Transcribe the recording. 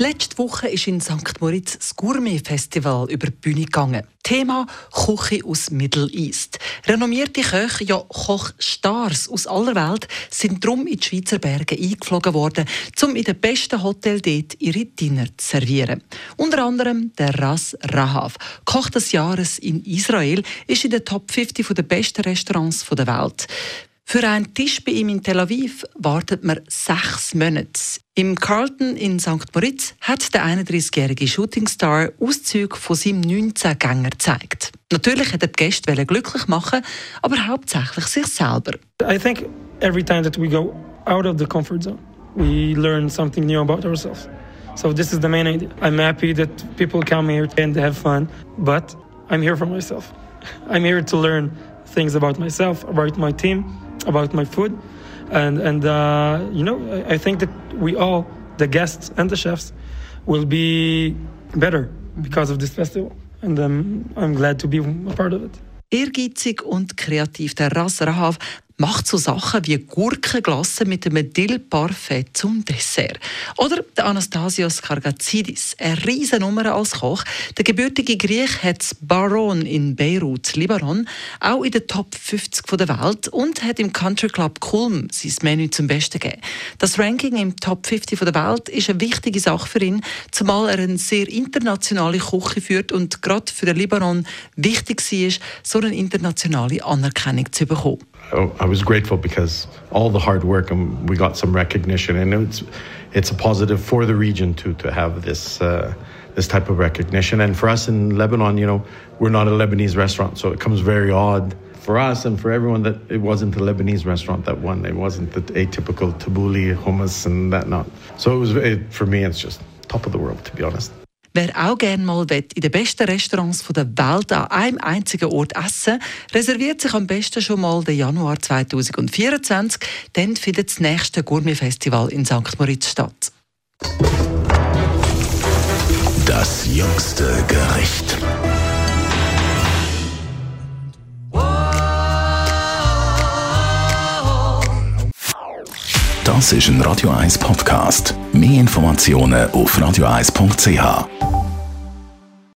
Letzte Woche ist in St. Moritz das Gourmet-Festival über die Bühne gegangen. Thema Küche aus Middle East. Renommierte Köche, ja Kochstars aus aller Welt, sind drum in die Schweizer Berge eingeflogen worden, um in den besten Hotels dort ihre Dinner zu servieren. Unter anderem der Ras Rahav, Koch des Jahres in Israel, ist in der Top 50 der besten Restaurants der Welt. Für einen Tisch bei ihm in Tel Aviv wartet man sechs Monate. Im Carlton in St. Moritz hat der 31-jährige Shootingstar Auszüge von seinem 19-Gänger gezeigt. Natürlich hat er die Gäste glücklich machen, aber hauptsächlich sich selber. I think every time that we go out of the comfort zone, we learn something new about ourselves. So this is the main idea. I'm happy that people come here and have fun, but I'm here for myself. I'm here to learn things about myself, about my team about my food, and and uh, you know I, think that we all, the guests and the chefs, will be better because of this festival, and um, I'm glad to be a part of it. Ehrgeizig und kreativ. Der Ras Rahav macht so Sachen wie Gurkenglasse mit einem Dill-Parfait zum Dessert. Oder der Anastasios Kargazidis, eine riesen Nummer als Koch. Der gebürtige Griech hat das Baron in Beirut, Libanon, auch in der Top 50 der Welt und hat im Country Club Kulm sein Menü zum Besten gegeben. Das Ranking im Top 50 der Welt ist eine wichtige Sache für ihn, zumal er eine sehr internationale Küche führt und gerade für den Libanon wichtig war, so eine internationale Anerkennung zu bekommen. Was grateful because all the hard work and we got some recognition, and it's it's a positive for the region to to have this uh, this type of recognition. And for us in Lebanon, you know, we're not a Lebanese restaurant, so it comes very odd for us and for everyone that it wasn't a Lebanese restaurant that won. It wasn't the atypical tabbouleh, hummus, and that not. So it was it, for me, it's just top of the world to be honest. Wer auch gerne mal in den besten Restaurants der Welt an einem einzigen Ort essen reserviert sich am besten schon mal den Januar 2024. Dann findet das nächste Gourmet-Festival in St. Moritz statt. Das jüngste Gericht. Das ist ein Radio 1 Podcast. Mehr Informationen auf radio1.ch.